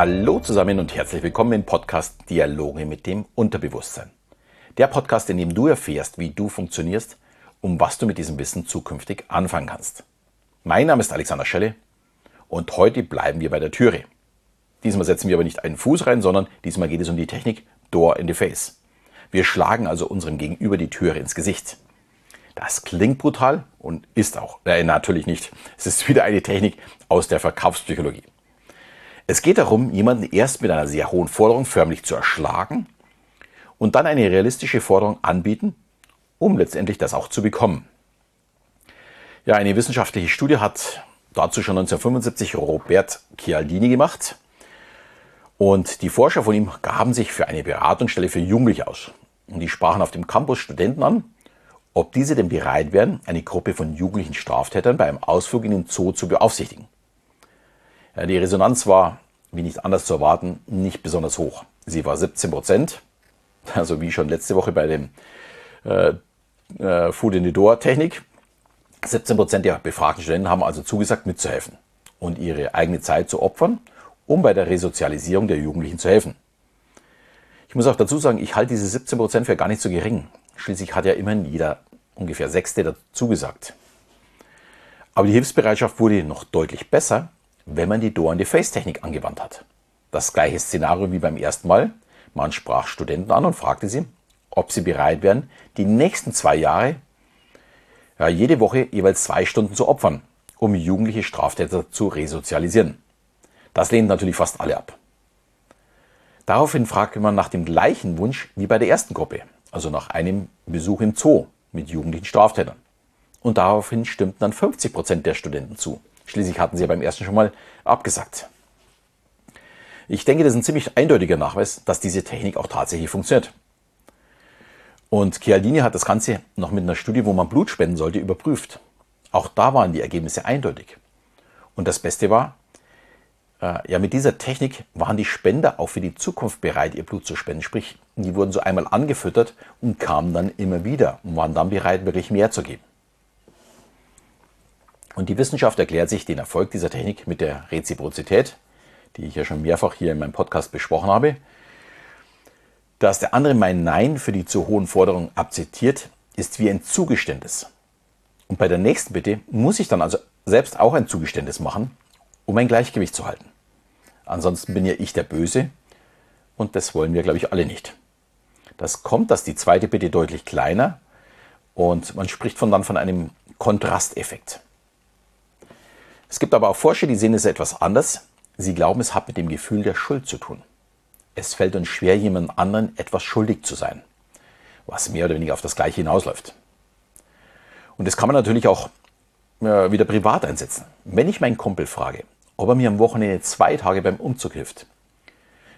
Hallo zusammen und herzlich willkommen im Podcast Dialoge mit dem Unterbewusstsein. Der Podcast, in dem du erfährst, wie du funktionierst und was du mit diesem Wissen zukünftig anfangen kannst. Mein Name ist Alexander Schelle und heute bleiben wir bei der Türe. Diesmal setzen wir aber nicht einen Fuß rein, sondern diesmal geht es um die Technik Door in the Face. Wir schlagen also unserem Gegenüber die Türe ins Gesicht. Das klingt brutal und ist auch. Äh, natürlich nicht. Es ist wieder eine Technik aus der Verkaufspsychologie. Es geht darum, jemanden erst mit einer sehr hohen Forderung förmlich zu erschlagen und dann eine realistische Forderung anbieten, um letztendlich das auch zu bekommen. Ja, eine wissenschaftliche Studie hat dazu schon 1975 Robert Chialdini gemacht. Und die Forscher von ihm gaben sich für eine Beratungsstelle für Jugendliche aus. Und die sprachen auf dem Campus Studenten an, ob diese denn bereit wären, eine Gruppe von jugendlichen Straftätern bei einem Ausflug in den Zoo zu beaufsichtigen. Ja, die Resonanz war, wie nicht anders zu erwarten, nicht besonders hoch. Sie war 17 Prozent, also wie schon letzte Woche bei dem äh, äh, Food in the Door Technik. 17 Prozent der befragten Studenten haben also zugesagt, mitzuhelfen und ihre eigene Zeit zu opfern, um bei der Resozialisierung der Jugendlichen zu helfen. Ich muss auch dazu sagen, ich halte diese 17 Prozent für gar nicht so gering. Schließlich hat ja immerhin jeder ungefähr Sechste dazu gesagt. Aber die Hilfsbereitschaft wurde noch deutlich besser, wenn man die Door-in-the-Face-Technik angewandt hat. Das gleiche Szenario wie beim ersten Mal. Man sprach Studenten an und fragte sie, ob sie bereit wären, die nächsten zwei Jahre ja, jede Woche jeweils zwei Stunden zu opfern, um jugendliche Straftäter zu resozialisieren. Das lehnt natürlich fast alle ab. Daraufhin fragte man nach dem gleichen Wunsch wie bei der ersten Gruppe, also nach einem Besuch im Zoo mit jugendlichen Straftätern. Und daraufhin stimmten dann 50 Prozent der Studenten zu. Schließlich hatten sie ja beim ersten schon mal abgesagt. Ich denke, das ist ein ziemlich eindeutiger Nachweis, dass diese Technik auch tatsächlich funktioniert. Und Chialdini hat das Ganze noch mit einer Studie, wo man Blut spenden sollte, überprüft. Auch da waren die Ergebnisse eindeutig. Und das Beste war, äh, ja, mit dieser Technik waren die Spender auch für die Zukunft bereit, ihr Blut zu spenden. Sprich, die wurden so einmal angefüttert und kamen dann immer wieder und waren dann bereit, wirklich mehr zu geben. Und die Wissenschaft erklärt sich den Erfolg dieser Technik mit der Reziprozität, die ich ja schon mehrfach hier in meinem Podcast besprochen habe dass der andere mein Nein für die zu hohen Forderungen akzeptiert, ist wie ein Zugeständnis. Und bei der nächsten Bitte muss ich dann also selbst auch ein Zugeständnis machen, um ein Gleichgewicht zu halten. Ansonsten bin ja ich der Böse und das wollen wir, glaube ich, alle nicht. Das kommt, dass die zweite Bitte deutlich kleiner und man spricht von dann von einem Kontrasteffekt. Es gibt aber auch Forscher, die sehen es etwas anders. Sie glauben, es hat mit dem Gefühl der Schuld zu tun es fällt uns schwer, jemand anderen etwas schuldig zu sein, was mehr oder weniger auf das Gleiche hinausläuft. Und das kann man natürlich auch äh, wieder privat einsetzen. Wenn ich meinen Kumpel frage, ob er mir am Wochenende zwei Tage beim Umzug hilft,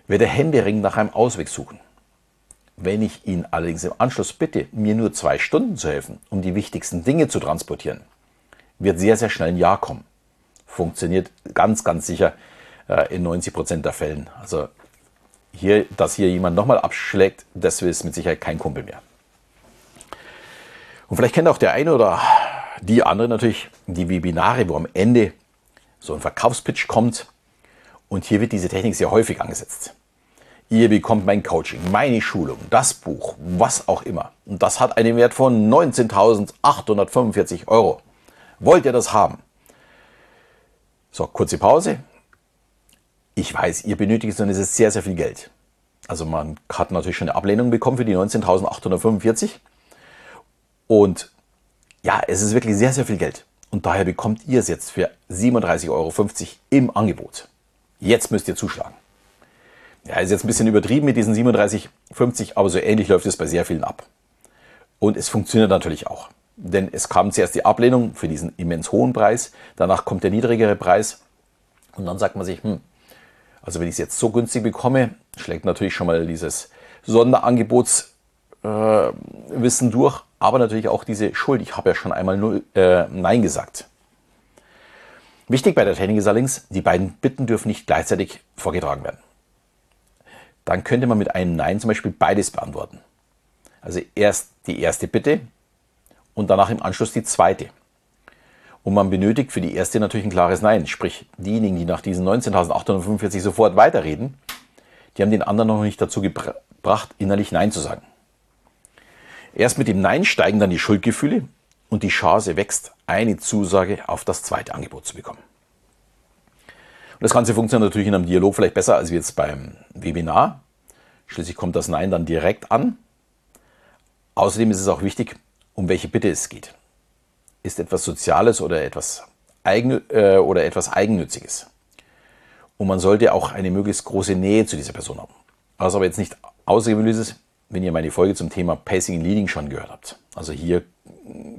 wird er händeringend nach einem Ausweg suchen. Wenn ich ihn allerdings im Anschluss bitte, mir nur zwei Stunden zu helfen, um die wichtigsten Dinge zu transportieren, wird sehr, sehr schnell ein Ja kommen. Funktioniert ganz, ganz sicher äh, in 90 Prozent der Fällen. Also hier, dass hier jemand nochmal abschlägt, das ist mit Sicherheit kein Kumpel mehr. Und vielleicht kennt auch der eine oder die andere natürlich die Webinare, wo am Ende so ein Verkaufspitch kommt. Und hier wird diese Technik sehr häufig angesetzt. Ihr bekommt mein Coaching, meine Schulung, das Buch, was auch immer. Und das hat einen Wert von 19.845 Euro. Wollt ihr das haben? So, kurze Pause. Ich weiß, ihr benötigt es und es ist sehr, sehr viel Geld. Also man hat natürlich schon eine Ablehnung bekommen für die 19.845. Und ja, es ist wirklich sehr, sehr viel Geld. Und daher bekommt ihr es jetzt für 37,50 Euro im Angebot. Jetzt müsst ihr zuschlagen. Ja, ist jetzt ein bisschen übertrieben mit diesen 37,50, aber so ähnlich läuft es bei sehr vielen ab. Und es funktioniert natürlich auch. Denn es kam zuerst die Ablehnung für diesen immens hohen Preis, danach kommt der niedrigere Preis und dann sagt man sich, hm, also wenn ich es jetzt so günstig bekomme, schlägt natürlich schon mal dieses Sonderangebotswissen äh, durch, aber natürlich auch diese Schuld. Ich habe ja schon einmal null, äh, Nein gesagt. Wichtig bei der Training ist allerdings, die beiden Bitten dürfen nicht gleichzeitig vorgetragen werden. Dann könnte man mit einem Nein zum Beispiel beides beantworten. Also erst die erste Bitte und danach im Anschluss die zweite. Und man benötigt für die erste natürlich ein klares Nein. Sprich, diejenigen, die nach diesen 19.845 sofort weiterreden, die haben den anderen noch nicht dazu gebracht, innerlich Nein zu sagen. Erst mit dem Nein steigen dann die Schuldgefühle und die Chance wächst, eine Zusage auf das zweite Angebot zu bekommen. Und das Ganze funktioniert natürlich in einem Dialog vielleicht besser als jetzt beim Webinar. Schließlich kommt das Nein dann direkt an. Außerdem ist es auch wichtig, um welche Bitte es geht. Ist etwas Soziales oder etwas, Eigen, äh, oder etwas Eigennütziges. Und man sollte auch eine möglichst große Nähe zu dieser Person haben. Was aber jetzt nicht außergewöhnlich ist, wenn ihr meine Folge zum Thema Pacing and Leading schon gehört habt. Also hier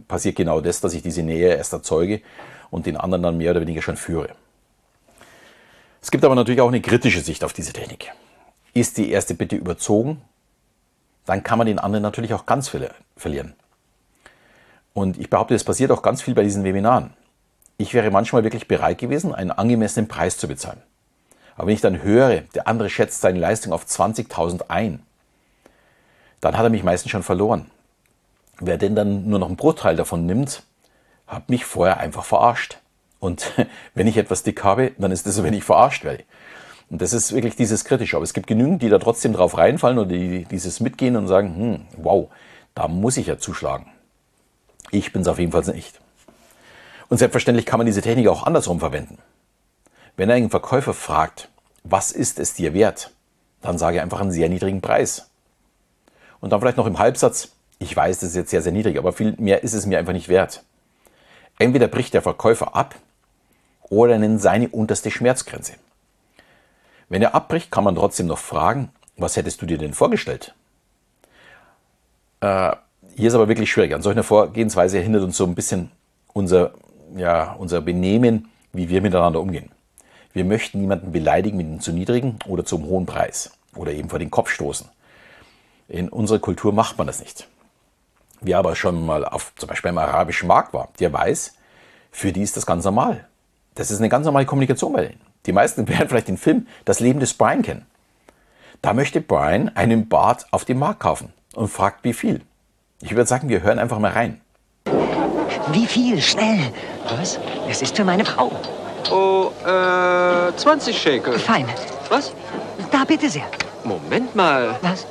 passiert genau das, dass ich diese Nähe erst erzeuge und den anderen dann mehr oder weniger schon führe. Es gibt aber natürlich auch eine kritische Sicht auf diese Technik. Ist die erste Bitte überzogen, dann kann man den anderen natürlich auch ganz verlieren. Und ich behaupte, es passiert auch ganz viel bei diesen Webinaren. Ich wäre manchmal wirklich bereit gewesen, einen angemessenen Preis zu bezahlen. Aber wenn ich dann höre, der andere schätzt seine Leistung auf 20.000 ein, dann hat er mich meistens schon verloren. Wer denn dann nur noch einen Bruchteil davon nimmt, hat mich vorher einfach verarscht. Und wenn ich etwas dick habe, dann ist es so, wenn ich verarscht werde. Und das ist wirklich dieses Kritische. Aber es gibt genügend, die da trotzdem drauf reinfallen oder die dieses mitgehen und sagen, hm, wow, da muss ich ja zuschlagen. Ich bin es auf jeden Fall nicht. Und selbstverständlich kann man diese Technik auch andersrum verwenden. Wenn ein Verkäufer fragt, was ist es dir wert, dann sage einfach einen sehr niedrigen Preis. Und dann vielleicht noch im Halbsatz, ich weiß, das ist jetzt sehr, sehr niedrig, aber viel mehr ist es mir einfach nicht wert. Entweder bricht der Verkäufer ab oder nennt seine unterste Schmerzgrenze. Wenn er abbricht, kann man trotzdem noch fragen, was hättest du dir denn vorgestellt? Äh, hier ist aber wirklich schwierig. An solcher Vorgehensweise hindert uns so ein bisschen unser, ja, unser Benehmen, wie wir miteinander umgehen. Wir möchten niemanden beleidigen mit einem zu niedrigen oder zum hohen Preis oder eben vor den Kopf stoßen. In unserer Kultur macht man das nicht. Wer aber schon mal auf zum Beispiel im arabischen Markt war, der weiß, für die ist das ganz normal. Das ist eine ganz normale Kommunikation bei denen. Die meisten werden vielleicht den Film Das Leben des Brian kennen. Da möchte Brian einen Bart auf dem Markt kaufen und fragt, wie viel. Ich würde sagen, wir hören einfach mal rein. Wie viel? Schnell. Was? Es ist für meine Frau. Oh, äh, 20 Shekel. Fein. Was? Da bitte sehr. Moment mal. Was?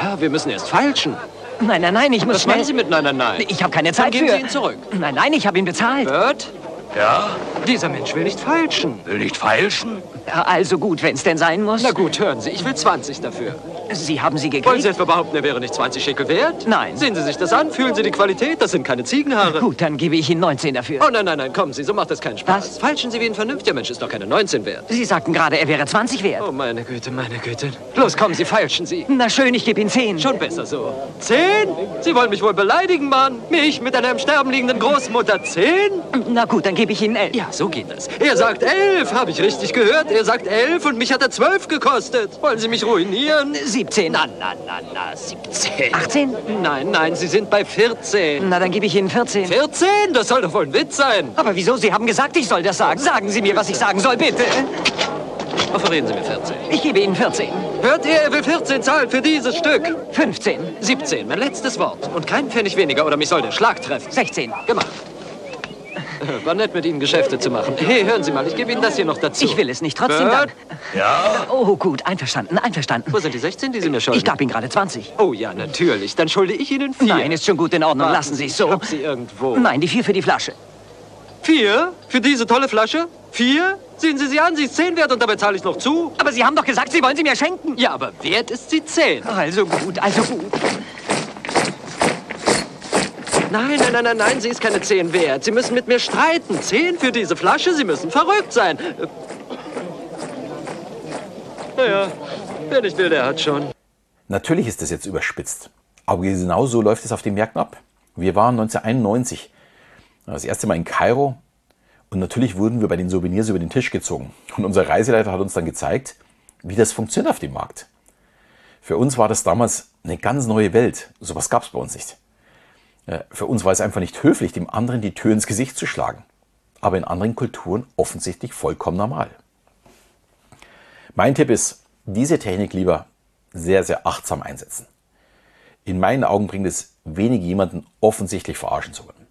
Ja, wir müssen erst falschen. Nein, nein, nein, ich muss Was schnell... meinen Sie mit nein, nein, nein? Ich habe keine Zeit Dann geben für... Sie ihn zurück. Nein, nein, ich habe ihn bezahlt. Bert? Ja? Dieser Mensch will nicht falschen. Will nicht feilschen? Also gut, wenn es denn sein muss. Na gut, hören Sie, ich will 20 dafür. Sie haben sie Wollen gekriegt? Sie etwa behaupten, er wäre nicht 20 Shekel wert? Nein. Sehen Sie sich das an, fühlen Sie die Qualität, das sind keine Ziegenhaare. Gut, dann gebe ich Ihnen 19 dafür. Oh nein, nein, nein, kommen Sie, so macht das keinen Spaß. Was? Falschen Sie wie ein vernünftiger Mensch, ist doch keine 19 wert. Sie sagten gerade, er wäre 20 wert. Oh meine Güte, meine Güte. Los, kommen Sie, falschen Sie. Na schön, ich gebe Ihnen 10. Schon besser so. Zehn? Sie wollen mich wohl beleidigen, Mann? Mich mit einer im Sterben liegenden Großmutter? Zehn? Na gut, dann gebe ich Ihnen 11. Ja, so geht das. Er sagt elf, habe ich richtig gehört? Er sagt elf und mich hat er zwölf gekostet. Wollen Sie mich ruinieren? 17. Na, na, na, na, 17. 18? Nein, nein, Sie sind bei 14. Na, dann gebe ich Ihnen 14. 14? Das soll doch wohl ein Witz sein. Aber wieso? Sie haben gesagt, ich soll das sagen. Sagen Sie mir, was ich sagen soll, bitte. Offerieren Sie mir 14. Ich gebe Ihnen 14. Hört ihr, er will 14 zahlen für dieses Stück. 15. 17, mein letztes Wort. Und kein Pfennig weniger oder mich soll der Schlag treffen. 16. Gemacht. War nett, mit Ihnen Geschäfte zu machen. Hey, hören Sie mal, ich gebe Ihnen das hier noch dazu. Ich will es nicht. Trotzdem Bert? Dank. Ja? Oh, gut. Einverstanden, einverstanden. Wo sind die 16, die Sie mir schulden? Ich gab Ihnen gerade 20. Oh ja, natürlich. Dann schulde ich Ihnen vier. Nein, ist schon gut in Ordnung. Warten Lassen Sie es so. Ich hab sie irgendwo. Nein, die vier für die Flasche. Vier? Für diese tolle Flasche? Vier? Sehen Sie sie an, sie ist zehn wert und dabei zahle ich noch zu. Aber Sie haben doch gesagt, Sie wollen sie mir schenken. Ja, aber wert ist sie zehn. Also gut, also gut. Nein, nein, nein, nein, nein, sie ist keine zehn wert. Sie müssen mit mir streiten. Zehn für diese Flasche? Sie müssen verrückt sein. Naja, wer nicht will, der hat schon. Natürlich ist das jetzt überspitzt, aber genau so läuft es auf den Märkten ab. Wir waren 1991 das erste Mal in Kairo und natürlich wurden wir bei den Souvenirs über den Tisch gezogen. Und unser Reiseleiter hat uns dann gezeigt, wie das funktioniert auf dem Markt. Für uns war das damals eine ganz neue Welt. Sowas gab es bei uns nicht. Äh, Für uns war es einfach nicht höflich, dem anderen die Tür ins Gesicht zu schlagen. Aber in anderen Kulturen offensichtlich vollkommen normal. Mein Tipp ist, diese Technik lieber sehr, sehr achtsam einsetzen. In meinen Augen bringt es wenig, jemanden offensichtlich verarschen zu wollen.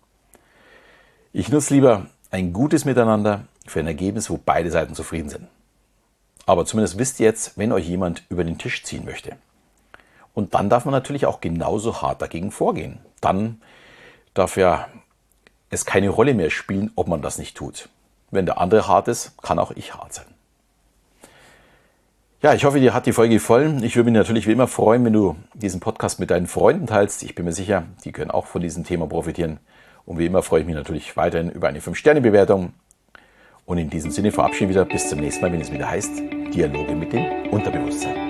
Ich nutze lieber ein gutes Miteinander für ein Ergebnis, wo beide Seiten zufrieden sind. Aber zumindest wisst ihr jetzt, wenn euch jemand über den Tisch ziehen möchte. Und dann darf man natürlich auch genauso hart dagegen vorgehen. Dann darf ja es keine Rolle mehr spielen, ob man das nicht tut. Wenn der andere hart ist, kann auch ich hart sein. Ja, ich hoffe, dir hat die Folge gefallen. Ich würde mich natürlich wie immer freuen, wenn du diesen Podcast mit deinen Freunden teilst. Ich bin mir sicher, die können auch von diesem Thema profitieren. Und wie immer freue ich mich natürlich weiterhin über eine 5-Sterne-Bewertung. Und in diesem Sinne verabschiede ich wieder bis zum nächsten Mal, wenn es wieder heißt Dialoge mit dem Unterbewusstsein.